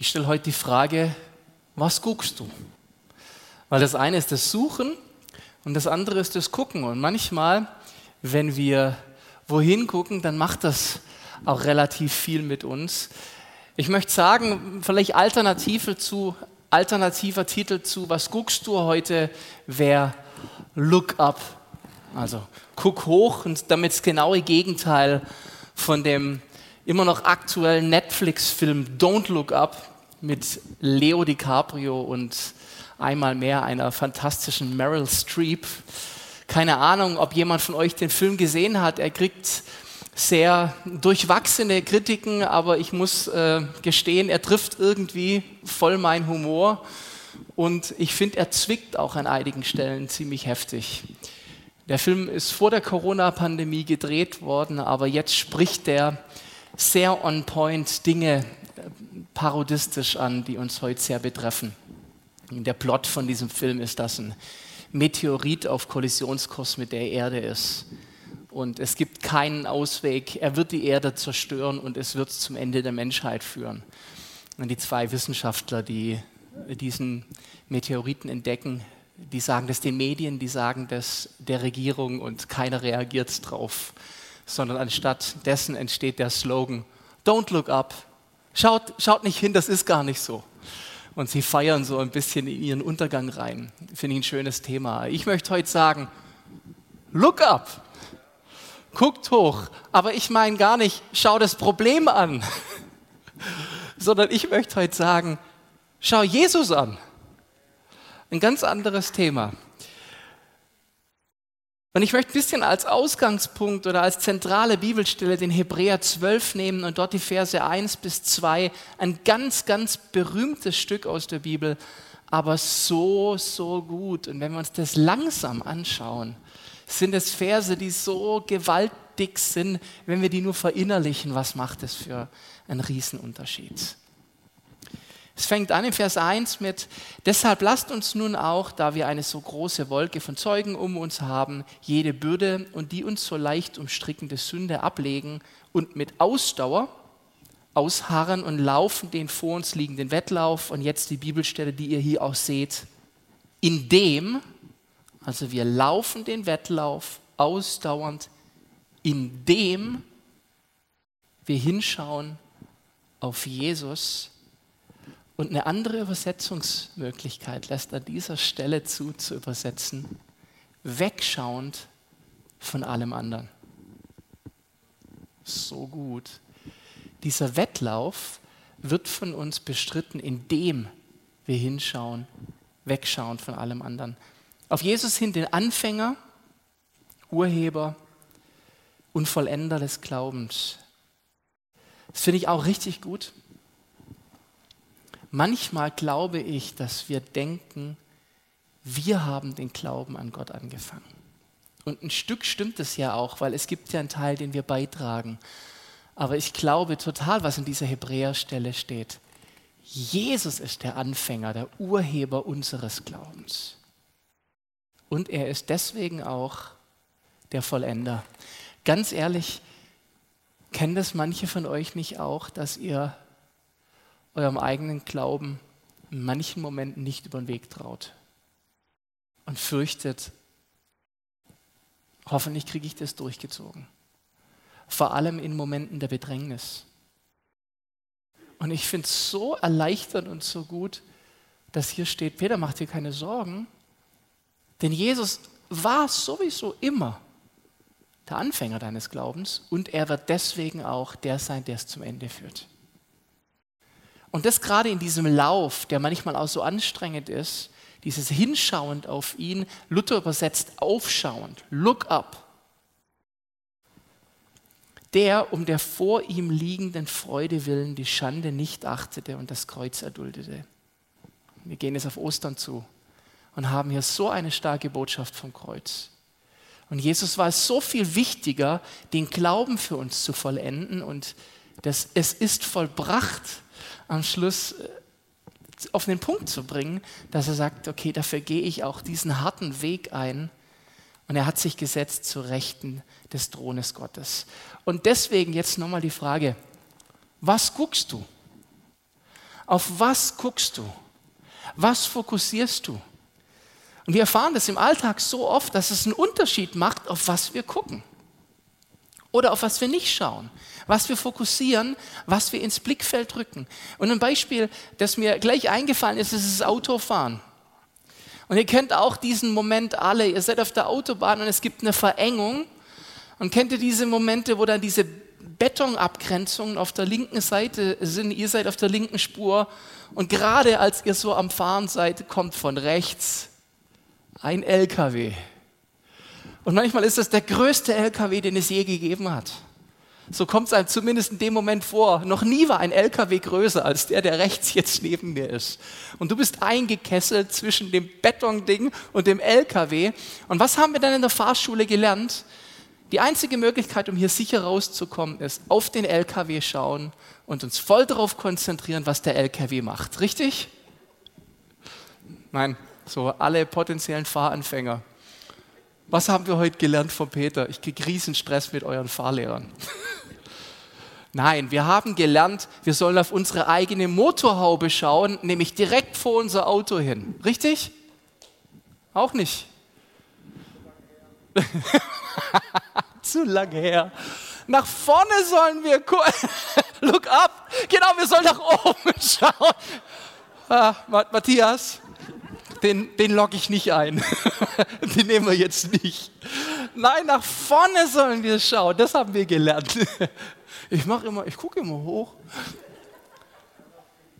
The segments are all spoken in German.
Ich stelle heute die Frage, was guckst du? Weil das eine ist das Suchen und das andere ist das Gucken. Und manchmal, wenn wir wohin gucken, dann macht das auch relativ viel mit uns. Ich möchte sagen, vielleicht Alternative zu, alternativer Titel zu, was guckst du heute, wäre Look Up. Also guck hoch und damit das genaue Gegenteil von dem immer noch aktuellen Netflix-Film Don't Look Up mit Leo DiCaprio und einmal mehr einer fantastischen Meryl Streep. Keine Ahnung, ob jemand von euch den Film gesehen hat. Er kriegt sehr durchwachsene Kritiken, aber ich muss äh, gestehen, er trifft irgendwie voll mein Humor und ich finde, er zwickt auch an einigen Stellen ziemlich heftig. Der Film ist vor der Corona-Pandemie gedreht worden, aber jetzt spricht er sehr on point Dinge äh, parodistisch an, die uns heute sehr betreffen. Der Plot von diesem Film ist, dass ein Meteorit auf Kollisionskurs mit der Erde ist. Und es gibt keinen Ausweg. Er wird die Erde zerstören und es wird zum Ende der Menschheit führen. Und die zwei Wissenschaftler, die diesen Meteoriten entdecken, die sagen das den Medien, die sagen das der Regierung und keiner reagiert drauf, sondern anstatt dessen entsteht der Slogan, Don't look up, schaut, schaut nicht hin, das ist gar nicht so. Und sie feiern so ein bisschen in ihren Untergang rein. Finde ich ein schönes Thema. Ich möchte heute sagen, look up, guckt hoch, aber ich meine gar nicht, schau das Problem an, sondern ich möchte heute sagen, schau Jesus an. Ein ganz anderes Thema. Und ich möchte ein bisschen als Ausgangspunkt oder als zentrale Bibelstelle den Hebräer 12 nehmen und dort die Verse 1 bis 2, ein ganz, ganz berühmtes Stück aus der Bibel, aber so, so gut. Und wenn wir uns das langsam anschauen, sind es Verse, die so gewaltig sind, wenn wir die nur verinnerlichen, was macht es für einen Riesenunterschied. Es fängt an im Vers 1 mit, deshalb lasst uns nun auch, da wir eine so große Wolke von Zeugen um uns haben, jede Bürde und die uns so leicht umstrickende Sünde ablegen und mit Ausdauer ausharren und laufen den vor uns liegenden Wettlauf. Und jetzt die Bibelstelle, die ihr hier auch seht. Indem, also wir laufen den Wettlauf ausdauernd, indem wir hinschauen auf Jesus, und eine andere Übersetzungsmöglichkeit lässt an dieser Stelle zu, zu übersetzen, wegschauend von allem anderen. So gut. Dieser Wettlauf wird von uns bestritten, indem wir hinschauen, wegschauen von allem anderen. Auf Jesus hin, den Anfänger, Urheber und Vollender des Glaubens. Das finde ich auch richtig gut. Manchmal glaube ich, dass wir denken, wir haben den Glauben an Gott angefangen. Und ein Stück stimmt es ja auch, weil es gibt ja einen Teil, den wir beitragen. Aber ich glaube total, was in dieser Hebräerstelle steht. Jesus ist der Anfänger, der Urheber unseres Glaubens. Und er ist deswegen auch der Vollender. Ganz ehrlich, kennen das manche von euch nicht auch, dass ihr eurem eigenen Glauben in manchen Momenten nicht über den Weg traut und fürchtet, hoffentlich kriege ich das durchgezogen. Vor allem in Momenten der Bedrängnis. Und ich finde es so erleichternd und so gut, dass hier steht, Peter, mach dir keine Sorgen, denn Jesus war sowieso immer der Anfänger deines Glaubens und er wird deswegen auch der sein, der es zum Ende führt. Und das gerade in diesem Lauf, der manchmal auch so anstrengend ist, dieses Hinschauend auf ihn, Luther übersetzt aufschauend, look up. Der um der vor ihm liegenden Freude willen die Schande nicht achtete und das Kreuz erduldete. Wir gehen jetzt auf Ostern zu und haben hier so eine starke Botschaft vom Kreuz. Und Jesus war es so viel wichtiger, den Glauben für uns zu vollenden und das, es ist vollbracht am Schluss äh, auf den Punkt zu bringen, dass er sagt, okay, dafür gehe ich auch diesen harten Weg ein. Und er hat sich gesetzt zu Rechten des Thrones Gottes. Und deswegen jetzt nochmal die Frage, was guckst du? Auf was guckst du? Was fokussierst du? Und wir erfahren das im Alltag so oft, dass es einen Unterschied macht, auf was wir gucken. Oder auf was wir nicht schauen, was wir fokussieren, was wir ins Blickfeld drücken. Und ein Beispiel, das mir gleich eingefallen ist, ist das Autofahren. Und ihr kennt auch diesen Moment alle. Ihr seid auf der Autobahn und es gibt eine Verengung. Und kennt ihr diese Momente, wo dann diese Betonabgrenzungen auf der linken Seite sind? Ihr seid auf der linken Spur. Und gerade als ihr so am Fahren seid, kommt von rechts ein LKW. Und manchmal ist das der größte LKW, den es je gegeben hat. So kommt es einem zumindest in dem Moment vor. Noch nie war ein LKW größer als der, der rechts jetzt neben mir ist. Und du bist eingekesselt zwischen dem Betonding und dem LKW. Und was haben wir dann in der Fahrschule gelernt? Die einzige Möglichkeit, um hier sicher rauszukommen, ist auf den LKW schauen und uns voll darauf konzentrieren, was der LKW macht. Richtig? Nein, so alle potenziellen Fahranfänger. Was haben wir heute gelernt von Peter? Ich kriege riesen Stress mit euren Fahrlehrern. Nein, wir haben gelernt, wir sollen auf unsere eigene Motorhaube schauen, nämlich direkt vor unser Auto hin. Richtig? Auch nicht. Zu lange her. Nach vorne sollen wir. Look up. Genau, wir sollen nach oben schauen. Ah, Matthias, den, den logge ich nicht ein. den nehmen wir jetzt nicht. Nein, nach vorne sollen wir schauen. Das haben wir gelernt. Ich mache immer, ich gucke immer hoch.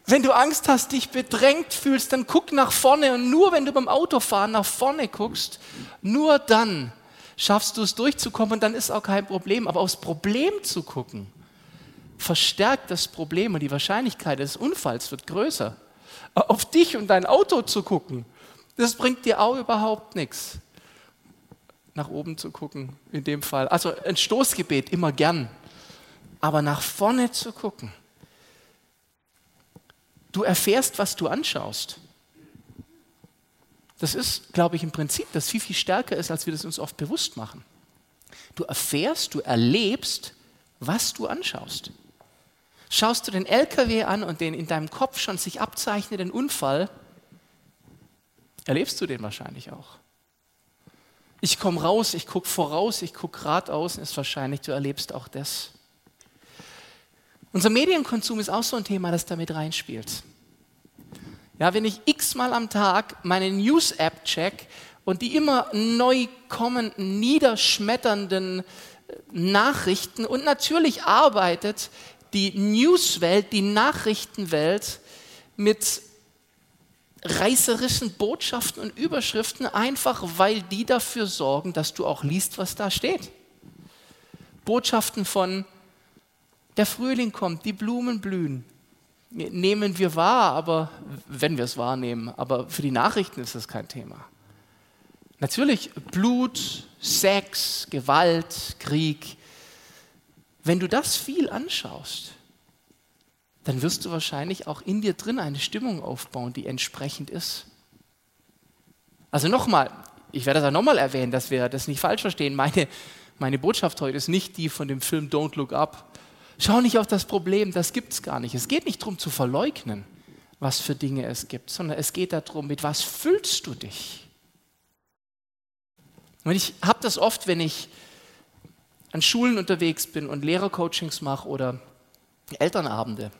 Wenn du Angst hast, dich bedrängt fühlst, dann guck nach vorne und nur wenn du beim Autofahren nach vorne guckst, nur dann schaffst du es durchzukommen und dann ist auch kein Problem. Aber aufs Problem zu gucken, verstärkt das Problem und die Wahrscheinlichkeit des Unfalls wird größer auf dich und dein Auto zu gucken, das bringt dir auch überhaupt nichts. Nach oben zu gucken, in dem Fall. Also ein Stoßgebet immer gern. Aber nach vorne zu gucken. Du erfährst, was du anschaust. Das ist, glaube ich, im Prinzip, das viel, viel stärker ist, als wir das uns oft bewusst machen. Du erfährst, du erlebst, was du anschaust. Schaust du den LKW an und den in deinem Kopf schon sich abzeichnenden Unfall, erlebst du den wahrscheinlich auch. Ich komme raus, ich gucke voraus, ich gucke geradeaus, ist wahrscheinlich, du erlebst auch das. Unser Medienkonsum ist auch so ein Thema, das damit reinspielt. Ja, wenn ich x-mal am Tag meine News-App check und die immer neu kommenden, niederschmetternden Nachrichten und natürlich arbeitet die Newswelt, die Nachrichtenwelt mit reißerischen Botschaften und Überschriften, einfach weil die dafür sorgen, dass du auch liest, was da steht. Botschaften von, der Frühling kommt, die Blumen blühen. Nehmen wir wahr, aber wenn wir es wahrnehmen, aber für die Nachrichten ist das kein Thema. Natürlich Blut, Sex, Gewalt, Krieg, wenn du das viel anschaust, dann wirst du wahrscheinlich auch in dir drin eine Stimmung aufbauen, die entsprechend ist. Also nochmal, ich werde das auch nochmal erwähnen, dass wir das nicht falsch verstehen. Meine, meine Botschaft heute ist nicht die von dem Film Don't Look Up. Schau nicht auf das Problem, das gibt es gar nicht. Es geht nicht darum zu verleugnen, was für Dinge es gibt, sondern es geht darum, mit was füllst du dich. Und ich habe das oft, wenn ich an Schulen unterwegs bin und Lehrercoachings mache oder Elternabende,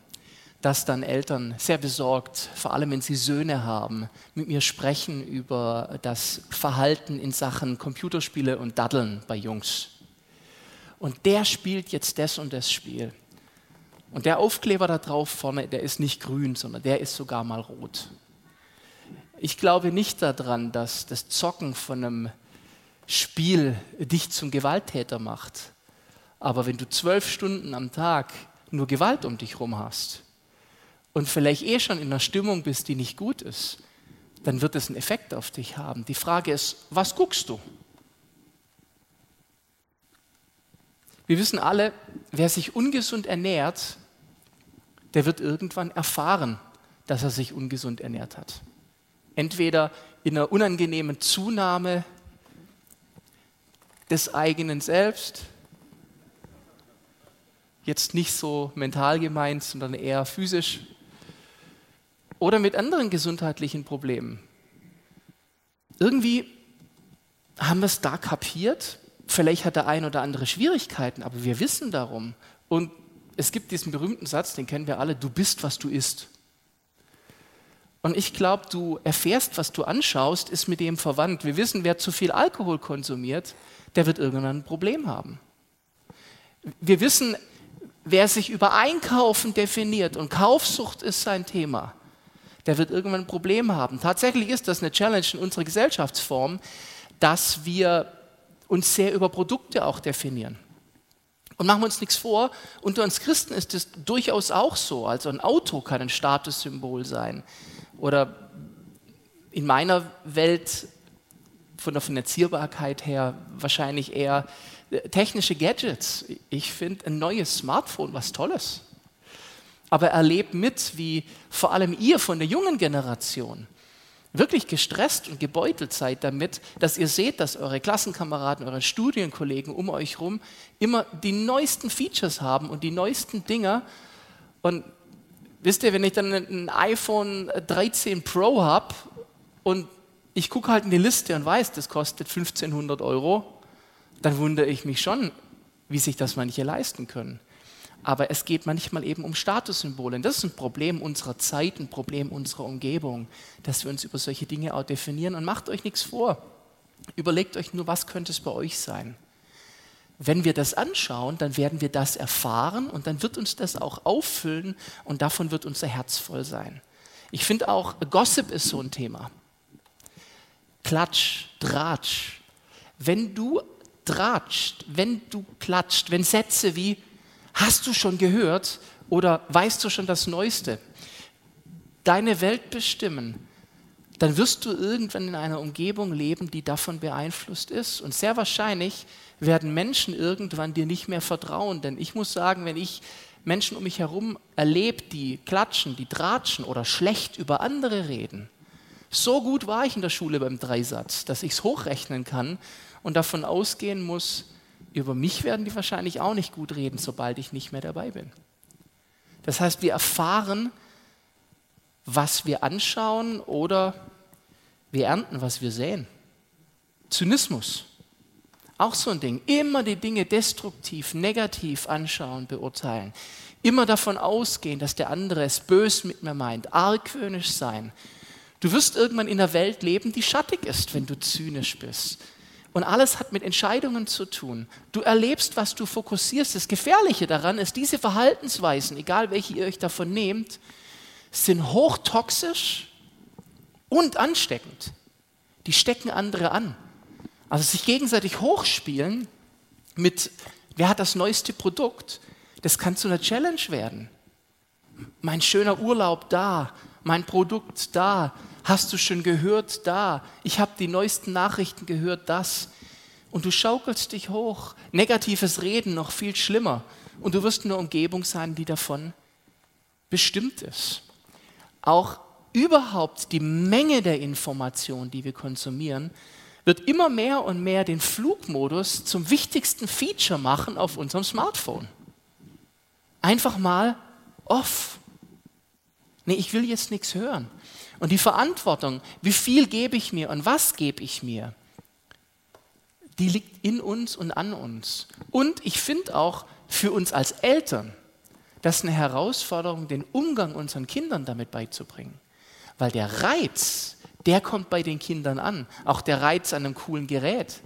dass dann Eltern sehr besorgt, vor allem wenn sie Söhne haben, mit mir sprechen über das Verhalten in Sachen Computerspiele und Daddeln bei Jungs. Und der spielt jetzt das und das Spiel. Und der Aufkleber da drauf vorne, der ist nicht grün, sondern der ist sogar mal rot. Ich glaube nicht daran, dass das Zocken von einem Spiel dich zum Gewalttäter macht. Aber wenn du zwölf Stunden am Tag nur Gewalt um dich herum hast und vielleicht eh schon in einer Stimmung bist, die nicht gut ist, dann wird es einen Effekt auf dich haben. Die Frage ist, was guckst du? Wir wissen alle, wer sich ungesund ernährt, der wird irgendwann erfahren, dass er sich ungesund ernährt hat. Entweder in einer unangenehmen Zunahme des eigenen Selbst. Jetzt nicht so mental gemeint, sondern eher physisch. oder mit anderen gesundheitlichen Problemen. Irgendwie haben wir es da kapiert. Vielleicht hat der ein oder andere Schwierigkeiten, aber wir wissen darum. Und es gibt diesen berühmten Satz, den kennen wir alle, du bist, was du isst. Und ich glaube, du erfährst, was du anschaust, ist mit dem verwandt. Wir wissen, wer zu viel Alkohol konsumiert, der wird irgendwann ein Problem haben. Wir wissen, wer sich über Einkaufen definiert und Kaufsucht ist sein Thema, der wird irgendwann ein Problem haben. Tatsächlich ist das eine Challenge in unserer Gesellschaftsform, dass wir uns sehr über Produkte auch definieren. Und machen wir uns nichts vor, unter uns Christen ist es durchaus auch so. Also ein Auto kann ein Statussymbol sein. Oder in meiner Welt von der Finanzierbarkeit her wahrscheinlich eher äh, technische Gadgets. Ich finde ein neues Smartphone was Tolles. Aber erlebt mit, wie vor allem ihr von der jungen Generation wirklich gestresst und gebeutelt seid damit, dass ihr seht, dass eure Klassenkameraden, eure Studienkollegen um euch herum immer die neuesten Features haben und die neuesten Dinger. Und wisst ihr, wenn ich dann ein iPhone 13 Pro habe und ich gucke halt in die Liste und weiß, das kostet 1500 Euro, dann wundere ich mich schon, wie sich das manche leisten können. Aber es geht manchmal eben um Statussymbole. Das ist ein Problem unserer Zeit, ein Problem unserer Umgebung, dass wir uns über solche Dinge auch definieren. Und macht euch nichts vor. Überlegt euch nur, was könnte es bei euch sein. Wenn wir das anschauen, dann werden wir das erfahren und dann wird uns das auch auffüllen und davon wird unser Herz voll sein. Ich finde auch, Gossip ist so ein Thema. Klatsch, Dratsch. Wenn du dratscht, wenn du klatscht, wenn Sätze wie Hast du schon gehört oder weißt du schon das Neueste? Deine Welt bestimmen, dann wirst du irgendwann in einer Umgebung leben, die davon beeinflusst ist. Und sehr wahrscheinlich werden Menschen irgendwann dir nicht mehr vertrauen. Denn ich muss sagen, wenn ich Menschen um mich herum erlebe, die klatschen, die tratschen oder schlecht über andere reden, so gut war ich in der Schule beim Dreisatz, dass ich es hochrechnen kann und davon ausgehen muss, über mich werden die wahrscheinlich auch nicht gut reden, sobald ich nicht mehr dabei bin. Das heißt, wir erfahren, was wir anschauen oder wir ernten, was wir sehen. Zynismus. Auch so ein Ding. Immer die Dinge destruktiv, negativ anschauen, beurteilen. Immer davon ausgehen, dass der andere es bös mit mir meint. Argwöhnisch sein. Du wirst irgendwann in einer Welt leben, die schattig ist, wenn du zynisch bist. Und alles hat mit Entscheidungen zu tun. Du erlebst, was du fokussierst. Das Gefährliche daran ist, diese Verhaltensweisen, egal welche ihr euch davon nehmt, sind hochtoxisch und ansteckend. Die stecken andere an. Also sich gegenseitig hochspielen mit, wer hat das neueste Produkt, das kann zu einer Challenge werden. Mein schöner Urlaub da, mein Produkt da, Hast du schon gehört da? Ich habe die neuesten Nachrichten gehört, das. Und du schaukelst dich hoch. Negatives Reden noch viel schlimmer. Und du wirst in einer Umgebung sein, die davon bestimmt ist. Auch überhaupt die Menge der Informationen, die wir konsumieren, wird immer mehr und mehr den Flugmodus zum wichtigsten Feature machen auf unserem Smartphone. Einfach mal off. Nee, ich will jetzt nichts hören. Und die Verantwortung, wie viel gebe ich mir und was gebe ich mir, die liegt in uns und an uns. Und ich finde auch für uns als Eltern, das eine Herausforderung, den Umgang unseren Kindern damit beizubringen. Weil der Reiz, der kommt bei den Kindern an. Auch der Reiz an einem coolen Gerät.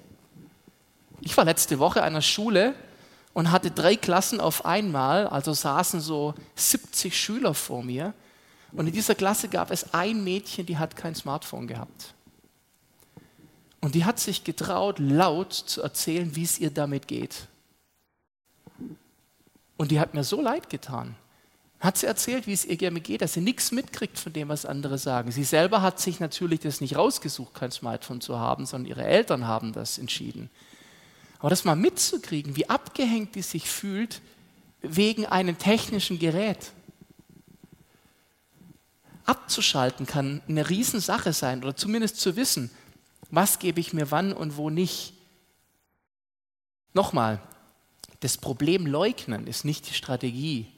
Ich war letzte Woche an einer Schule und hatte drei Klassen auf einmal, also saßen so 70 Schüler vor mir und in dieser Klasse gab es ein Mädchen, die hat kein Smartphone gehabt. Und die hat sich getraut, laut zu erzählen, wie es ihr damit geht. Und die hat mir so leid getan. Hat sie erzählt, wie es ihr gerne geht, dass sie nichts mitkriegt von dem, was andere sagen. Sie selber hat sich natürlich das nicht rausgesucht, kein Smartphone zu haben, sondern ihre Eltern haben das entschieden. Aber das mal mitzukriegen, wie abgehängt die sich fühlt wegen einem technischen Gerät abzuschalten kann eine Riesensache sein oder zumindest zu wissen, was gebe ich mir wann und wo nicht. Nochmal, das Problem leugnen ist nicht die Strategie,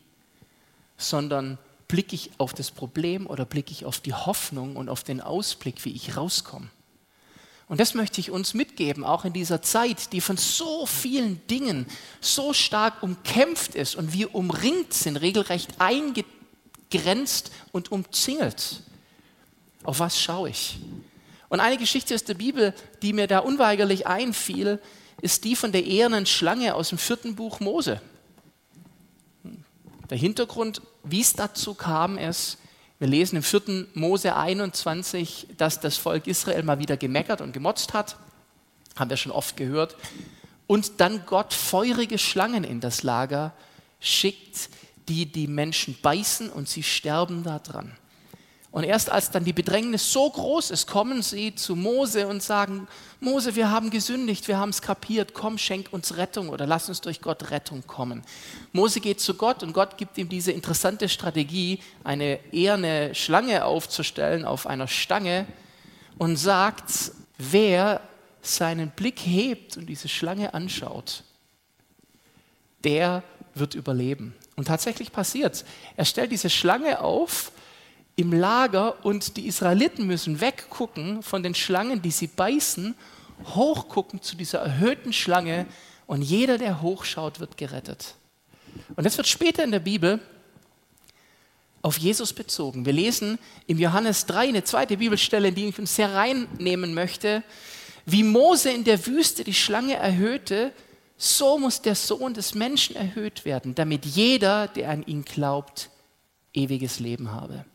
sondern blicke ich auf das Problem oder blicke ich auf die Hoffnung und auf den Ausblick, wie ich rauskomme? Und das möchte ich uns mitgeben, auch in dieser Zeit, die von so vielen Dingen so stark umkämpft ist und wir umringt sind, regelrecht eingegrenzt und umzingelt. Auf was schaue ich? Und eine Geschichte aus der Bibel, die mir da unweigerlich einfiel, ist die von der ehernen Schlange aus dem vierten Buch Mose. Der Hintergrund, wie es dazu kam, ist, wir lesen im 4. Mose 21, dass das Volk Israel mal wieder gemeckert und gemotzt hat. Haben wir schon oft gehört. Und dann Gott feurige Schlangen in das Lager schickt, die die Menschen beißen und sie sterben daran. Und erst als dann die Bedrängnis so groß ist, kommen sie zu Mose und sagen, Mose, wir haben gesündigt, wir haben es kapiert, komm, schenk uns Rettung oder lass uns durch Gott Rettung kommen. Mose geht zu Gott und Gott gibt ihm diese interessante Strategie, eine eherne Schlange aufzustellen auf einer Stange und sagt, wer seinen Blick hebt und diese Schlange anschaut, der wird überleben. Und tatsächlich passiert. Er stellt diese Schlange auf im Lager und die Israeliten müssen weggucken von den Schlangen, die sie beißen, hochgucken zu dieser erhöhten Schlange und jeder, der hochschaut, wird gerettet. Und das wird später in der Bibel auf Jesus bezogen. Wir lesen im Johannes 3 eine zweite Bibelstelle, in die ich uns sehr reinnehmen möchte. Wie Mose in der Wüste die Schlange erhöhte, so muss der Sohn des Menschen erhöht werden, damit jeder, der an ihn glaubt, ewiges Leben habe.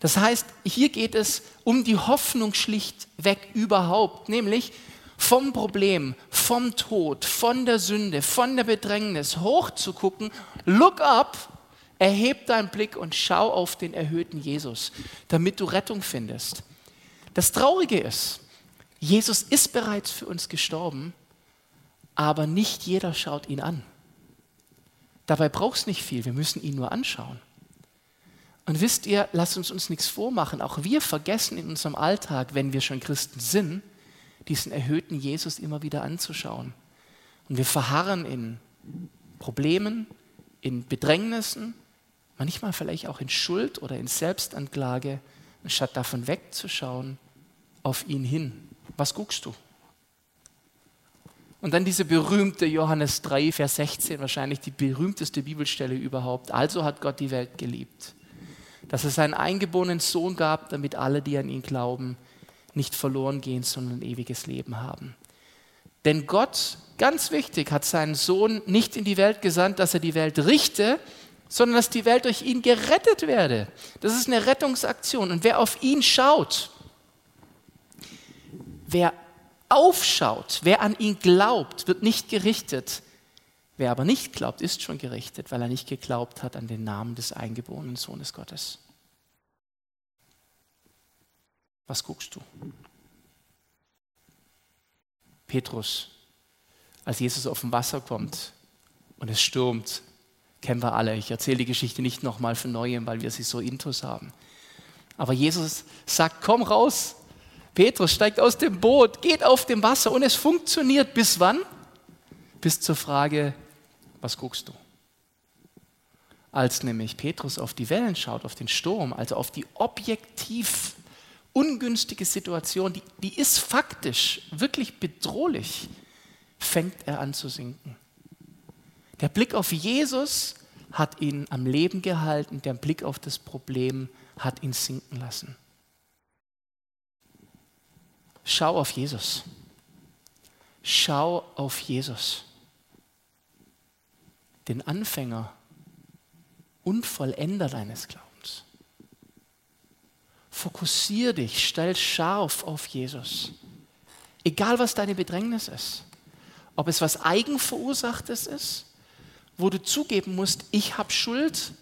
Das heißt, hier geht es um die Hoffnung schlichtweg überhaupt, nämlich vom Problem, vom Tod, von der Sünde, von der Bedrängnis hochzugucken. Look up, erheb deinen Blick und schau auf den erhöhten Jesus, damit du Rettung findest. Das Traurige ist, Jesus ist bereits für uns gestorben, aber nicht jeder schaut ihn an. Dabei braucht es nicht viel, wir müssen ihn nur anschauen. Und wisst ihr, lasst uns uns nichts vormachen. Auch wir vergessen in unserem Alltag, wenn wir schon Christen sind, diesen erhöhten Jesus immer wieder anzuschauen. Und wir verharren in Problemen, in Bedrängnissen, manchmal vielleicht auch in Schuld oder in Selbstanklage, anstatt davon wegzuschauen, auf ihn hin. Was guckst du? Und dann diese berühmte Johannes 3, Vers 16, wahrscheinlich die berühmteste Bibelstelle überhaupt. Also hat Gott die Welt geliebt dass es einen eingeborenen Sohn gab, damit alle, die an ihn glauben, nicht verloren gehen, sondern ein ewiges Leben haben. Denn Gott, ganz wichtig, hat seinen Sohn nicht in die Welt gesandt, dass er die Welt richte, sondern dass die Welt durch ihn gerettet werde. Das ist eine Rettungsaktion. Und wer auf ihn schaut, wer aufschaut, wer an ihn glaubt, wird nicht gerichtet. Wer aber nicht glaubt, ist schon gerichtet, weil er nicht geglaubt hat an den Namen des eingeborenen Sohnes Gottes. Was guckst du? Petrus, als Jesus auf dem Wasser kommt und es stürmt, kennen wir alle. Ich erzähle die Geschichte nicht nochmal von neuem, weil wir sie so intus haben. Aber Jesus sagt, komm raus. Petrus steigt aus dem Boot, geht auf dem Wasser und es funktioniert. Bis wann? Bis zur Frage, was guckst du? Als nämlich Petrus auf die Wellen schaut, auf den Sturm, also auf die objektiv ungünstige Situation, die, die ist faktisch wirklich bedrohlich, fängt er an zu sinken. Der Blick auf Jesus hat ihn am Leben gehalten, der Blick auf das Problem hat ihn sinken lassen. Schau auf Jesus. Schau auf Jesus den Anfänger und Vollender deines Glaubens. Fokussier dich, stell scharf auf Jesus. Egal was deine Bedrängnis ist. Ob es was Eigenverursachtes ist, wo du zugeben musst, ich habe Schuld,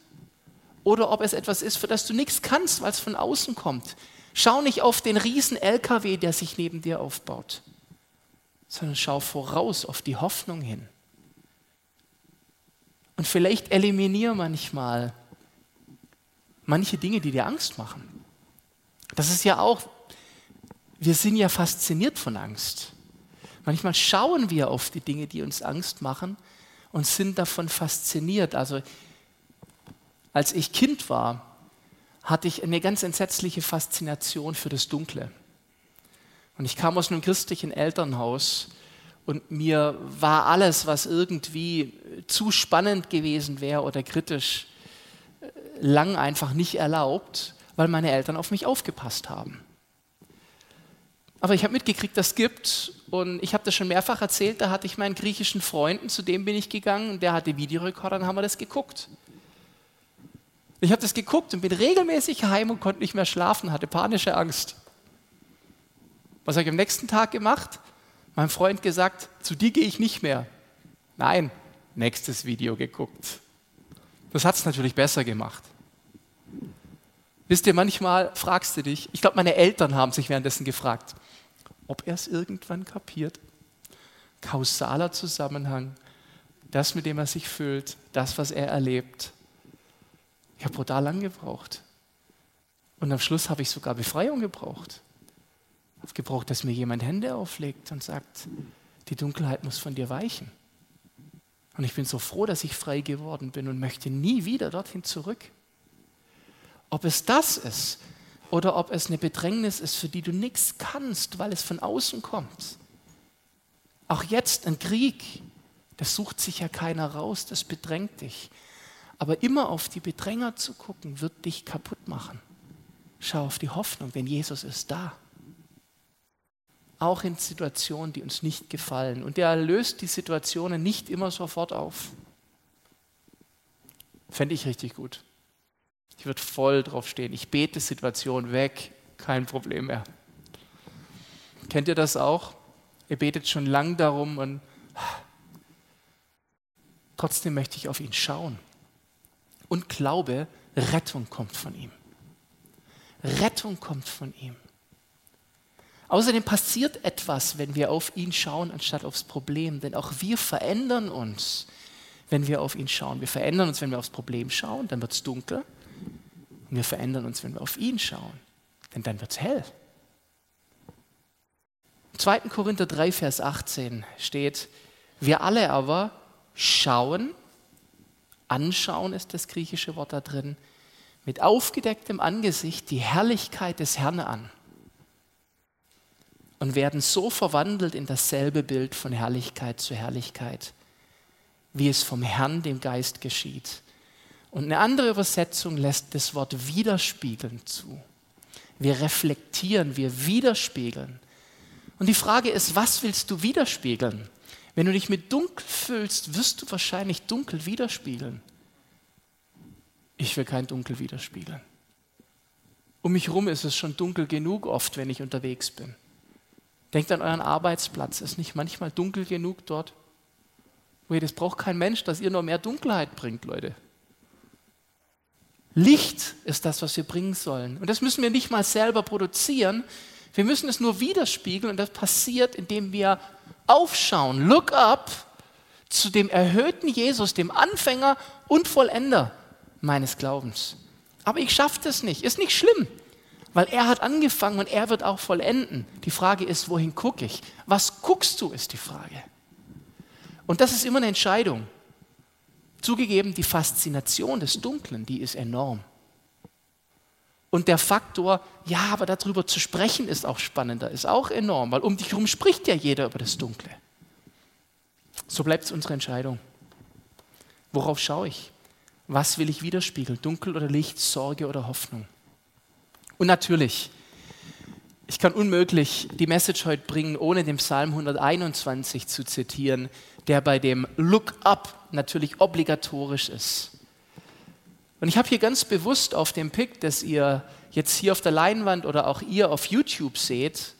oder ob es etwas ist, für das du nichts kannst, weil es von außen kommt. Schau nicht auf den riesen LKW, der sich neben dir aufbaut, sondern schau voraus auf die Hoffnung hin. Und vielleicht eliminiere manchmal manche Dinge, die dir Angst machen. Das ist ja auch, wir sind ja fasziniert von Angst. Manchmal schauen wir auf die Dinge, die uns Angst machen und sind davon fasziniert. Also Als ich Kind war, hatte ich eine ganz entsetzliche Faszination für das Dunkle. Und ich kam aus einem christlichen Elternhaus und mir war alles, was irgendwie zu spannend gewesen wäre oder kritisch, lang einfach nicht erlaubt, weil meine Eltern auf mich aufgepasst haben. Aber ich habe mitgekriegt, das gibt und ich habe das schon mehrfach erzählt, da hatte ich meinen griechischen Freunden, zu dem bin ich gegangen der hatte Videorekorder, dann haben wir das geguckt. Ich habe das geguckt und bin regelmäßig heim und konnte nicht mehr schlafen, hatte panische Angst. Was habe ich am nächsten Tag gemacht? Mein Freund gesagt, zu dir gehe ich nicht mehr. Nein, nächstes Video geguckt. Das hat es natürlich besser gemacht. Wisst ihr, manchmal fragst du dich, ich glaube, meine Eltern haben sich währenddessen gefragt, ob er es irgendwann kapiert. Kausaler Zusammenhang, das, mit dem er sich füllt, das, was er erlebt. Ich habe brutal lang gebraucht. Und am Schluss habe ich sogar Befreiung gebraucht. Gebraucht, dass mir jemand Hände auflegt und sagt, die Dunkelheit muss von dir weichen. Und ich bin so froh, dass ich frei geworden bin und möchte nie wieder dorthin zurück. Ob es das ist oder ob es eine Bedrängnis ist, für die du nichts kannst, weil es von außen kommt. Auch jetzt ein Krieg, das sucht sich ja keiner raus, das bedrängt dich. Aber immer auf die Bedränger zu gucken, wird dich kaputt machen. Schau auf die Hoffnung, denn Jesus ist da. Auch in Situationen, die uns nicht gefallen. Und er löst die Situationen nicht immer sofort auf. Fände ich richtig gut. Ich würde voll drauf stehen. Ich bete Situation weg, kein Problem mehr. Kennt ihr das auch? Ihr betet schon lang darum und trotzdem möchte ich auf ihn schauen und glaube, Rettung kommt von ihm. Rettung kommt von ihm. Außerdem passiert etwas, wenn wir auf ihn schauen, anstatt aufs Problem. Denn auch wir verändern uns, wenn wir auf ihn schauen. Wir verändern uns, wenn wir aufs Problem schauen, dann wird es dunkel. Und wir verändern uns, wenn wir auf ihn schauen, denn dann wird es hell. Im 2. Korinther 3, Vers 18 steht, wir alle aber schauen anschauen ist das griechische Wort da drin, mit aufgedecktem Angesicht die Herrlichkeit des Herrn an und werden so verwandelt in dasselbe Bild von Herrlichkeit zu Herrlichkeit, wie es vom Herrn, dem Geist, geschieht. Und eine andere Übersetzung lässt das Wort widerspiegeln zu. Wir reflektieren, wir widerspiegeln. Und die Frage ist, was willst du widerspiegeln? Wenn du dich mit Dunkel füllst, wirst du wahrscheinlich dunkel widerspiegeln. Ich will kein Dunkel widerspiegeln. Um mich herum ist es schon dunkel genug oft, wenn ich unterwegs bin. Denkt an euren Arbeitsplatz. Ist nicht manchmal dunkel genug dort? Das braucht kein Mensch, dass ihr noch mehr Dunkelheit bringt, Leute. Licht ist das, was wir bringen sollen. Und das müssen wir nicht mal selber produzieren. Wir müssen es nur widerspiegeln und das passiert, indem wir aufschauen, look up zu dem erhöhten Jesus, dem Anfänger und Vollender meines Glaubens. Aber ich schaffe das nicht. Ist nicht schlimm, weil er hat angefangen und er wird auch vollenden. Die Frage ist, wohin gucke ich? Was guckst du, ist die Frage. Und das ist immer eine Entscheidung. Zugegeben, die Faszination des Dunklen, die ist enorm. Und der Faktor, ja, aber darüber zu sprechen ist auch spannender, ist auch enorm, weil um dich herum spricht ja jeder über das Dunkle. So bleibt es unsere Entscheidung. Worauf schaue ich? Was will ich widerspiegeln? Dunkel oder Licht, Sorge oder Hoffnung? Und natürlich, ich kann unmöglich die Message heute bringen, ohne den Psalm 121 zu zitieren, der bei dem Look Up natürlich obligatorisch ist. Und ich habe hier ganz bewusst auf dem Pick, das ihr jetzt hier auf der Leinwand oder auch ihr auf YouTube seht,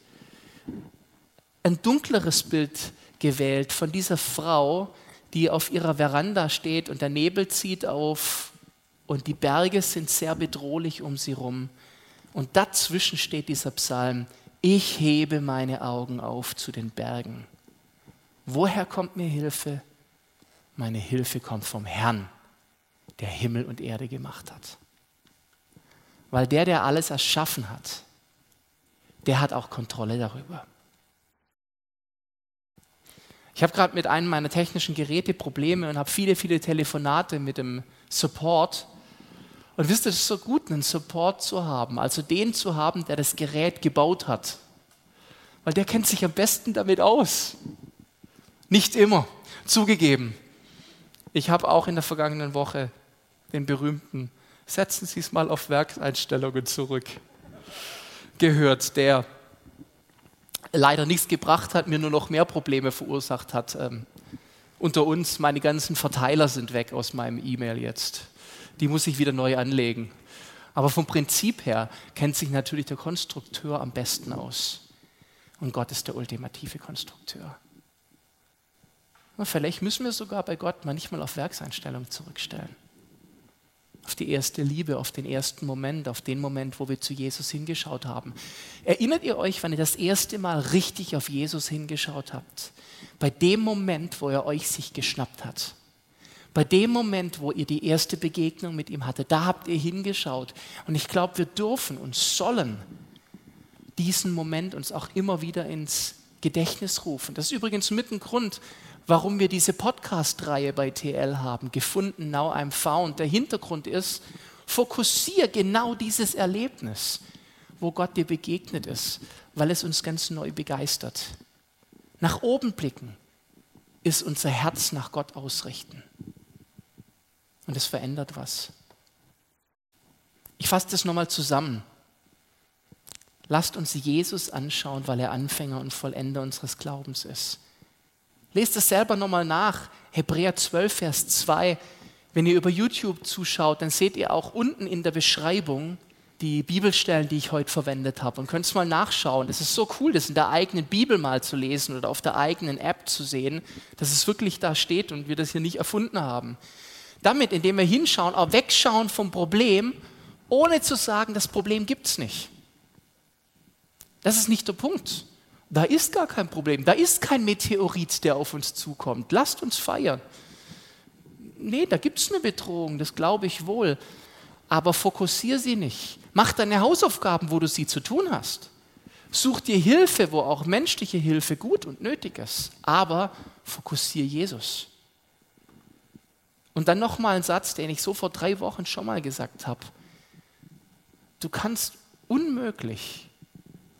ein dunkleres Bild gewählt von dieser Frau, die auf ihrer Veranda steht und der Nebel zieht auf und die Berge sind sehr bedrohlich um sie rum. Und dazwischen steht dieser Psalm, ich hebe meine Augen auf zu den Bergen. Woher kommt mir Hilfe? Meine Hilfe kommt vom Herrn, der Himmel und Erde gemacht hat. Weil der, der alles erschaffen hat, der hat auch Kontrolle darüber. Ich habe gerade mit einem meiner technischen Geräte Probleme und habe viele, viele Telefonate mit dem Support. Und wisst ihr, es ist so gut, einen Support zu haben, also den zu haben, der das Gerät gebaut hat. Weil der kennt sich am besten damit aus. Nicht immer, zugegeben. Ich habe auch in der vergangenen Woche den berühmten Setzen Sie es mal auf Werkseinstellungen zurück gehört, der leider nichts gebracht hat, mir nur noch mehr Probleme verursacht hat. Ähm, unter uns, meine ganzen Verteiler sind weg aus meinem E-Mail jetzt. Die muss ich wieder neu anlegen. Aber vom Prinzip her kennt sich natürlich der Konstrukteur am besten aus. Und Gott ist der ultimative Konstrukteur. Und vielleicht müssen wir sogar bei Gott manchmal auf Werkseinstellung zurückstellen. Auf die erste Liebe, auf den ersten Moment, auf den Moment, wo wir zu Jesus hingeschaut haben. Erinnert ihr euch, wann ihr das erste Mal richtig auf Jesus hingeschaut habt? Bei dem Moment, wo er euch sich geschnappt hat. Bei dem Moment, wo ihr die erste Begegnung mit ihm hattet, da habt ihr hingeschaut. Und ich glaube, wir dürfen und sollen diesen Moment uns auch immer wieder ins Gedächtnis rufen. Das ist übrigens mit ein Grund, warum wir diese Podcast-Reihe bei TL haben, gefunden, now I'm found. Der Hintergrund ist, fokussiere genau dieses Erlebnis, wo Gott dir begegnet ist, weil es uns ganz neu begeistert. Nach oben blicken ist unser Herz nach Gott ausrichten. Und es verändert was. Ich fasse das nochmal zusammen. Lasst uns Jesus anschauen, weil er Anfänger und Vollender unseres Glaubens ist. Lest es selber nochmal nach. Hebräer 12, Vers 2. Wenn ihr über YouTube zuschaut, dann seht ihr auch unten in der Beschreibung die Bibelstellen, die ich heute verwendet habe und könnt es mal nachschauen. Es ist so cool, das in der eigenen Bibel mal zu lesen oder auf der eigenen App zu sehen, dass es wirklich da steht und wir das hier nicht erfunden haben. Damit, indem wir hinschauen, auch wegschauen vom Problem, ohne zu sagen, das Problem gibt es nicht. Das ist nicht der Punkt. Da ist gar kein Problem. Da ist kein Meteorit, der auf uns zukommt. Lasst uns feiern. Nee, da gibt es eine Bedrohung, das glaube ich wohl. Aber fokussiere sie nicht. Mach deine Hausaufgaben, wo du sie zu tun hast. Such dir Hilfe, wo auch menschliche Hilfe gut und nötig ist. Aber fokussiere Jesus. Und dann nochmal ein Satz, den ich so vor drei Wochen schon mal gesagt habe. Du kannst unmöglich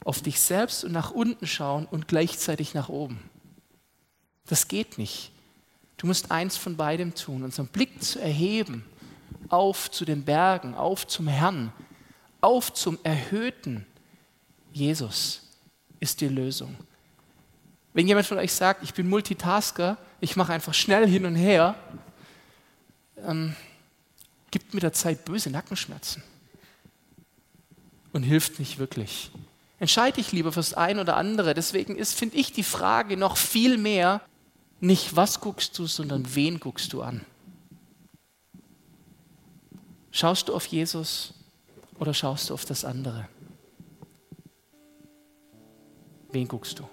auf dich selbst und nach unten schauen und gleichzeitig nach oben. Das geht nicht. Du musst eins von beidem tun, unseren Blick zu erheben, auf zu den Bergen, auf zum Herrn, auf zum erhöhten Jesus ist die Lösung. Wenn jemand von euch sagt, ich bin Multitasker, ich mache einfach schnell hin und her, ähm, gibt mit der Zeit böse Nackenschmerzen und hilft nicht wirklich. Entscheide dich lieber fürs ein oder andere. Deswegen ist, finde ich, die Frage noch viel mehr, nicht was guckst du, sondern wen guckst du an. Schaust du auf Jesus oder schaust du auf das andere? Wen guckst du?